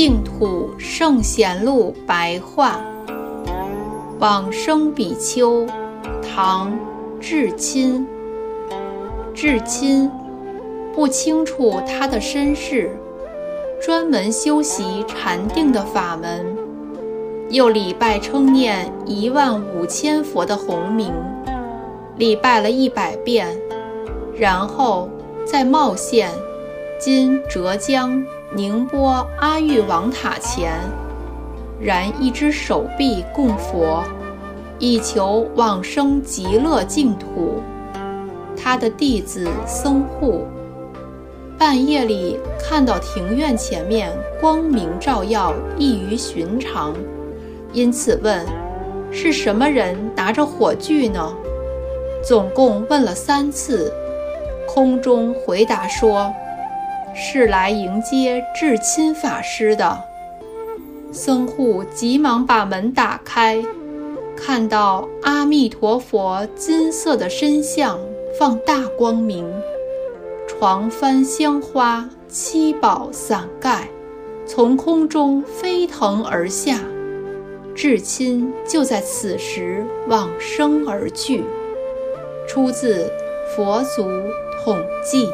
净土圣贤录白话。往生比丘，唐，智亲。智亲不清楚他的身世，专门修习禅定的法门，又礼拜称念一万五千佛的洪名，礼拜了一百遍，然后在茂县（今浙江宁波）阿育王塔前。燃一只手臂供佛，以求往生极乐净土。他的弟子僧护半夜里看到庭院前面光明照耀，异于寻常，因此问：“是什么人拿着火炬呢？”总共问了三次，空中回答说：“是来迎接至亲法师的。”僧护急忙把门打开，看到阿弥陀佛金色的身像放大光明，床幡香花七宝伞盖从空中飞腾而下，至亲就在此时往生而去。出自《佛祖统记》。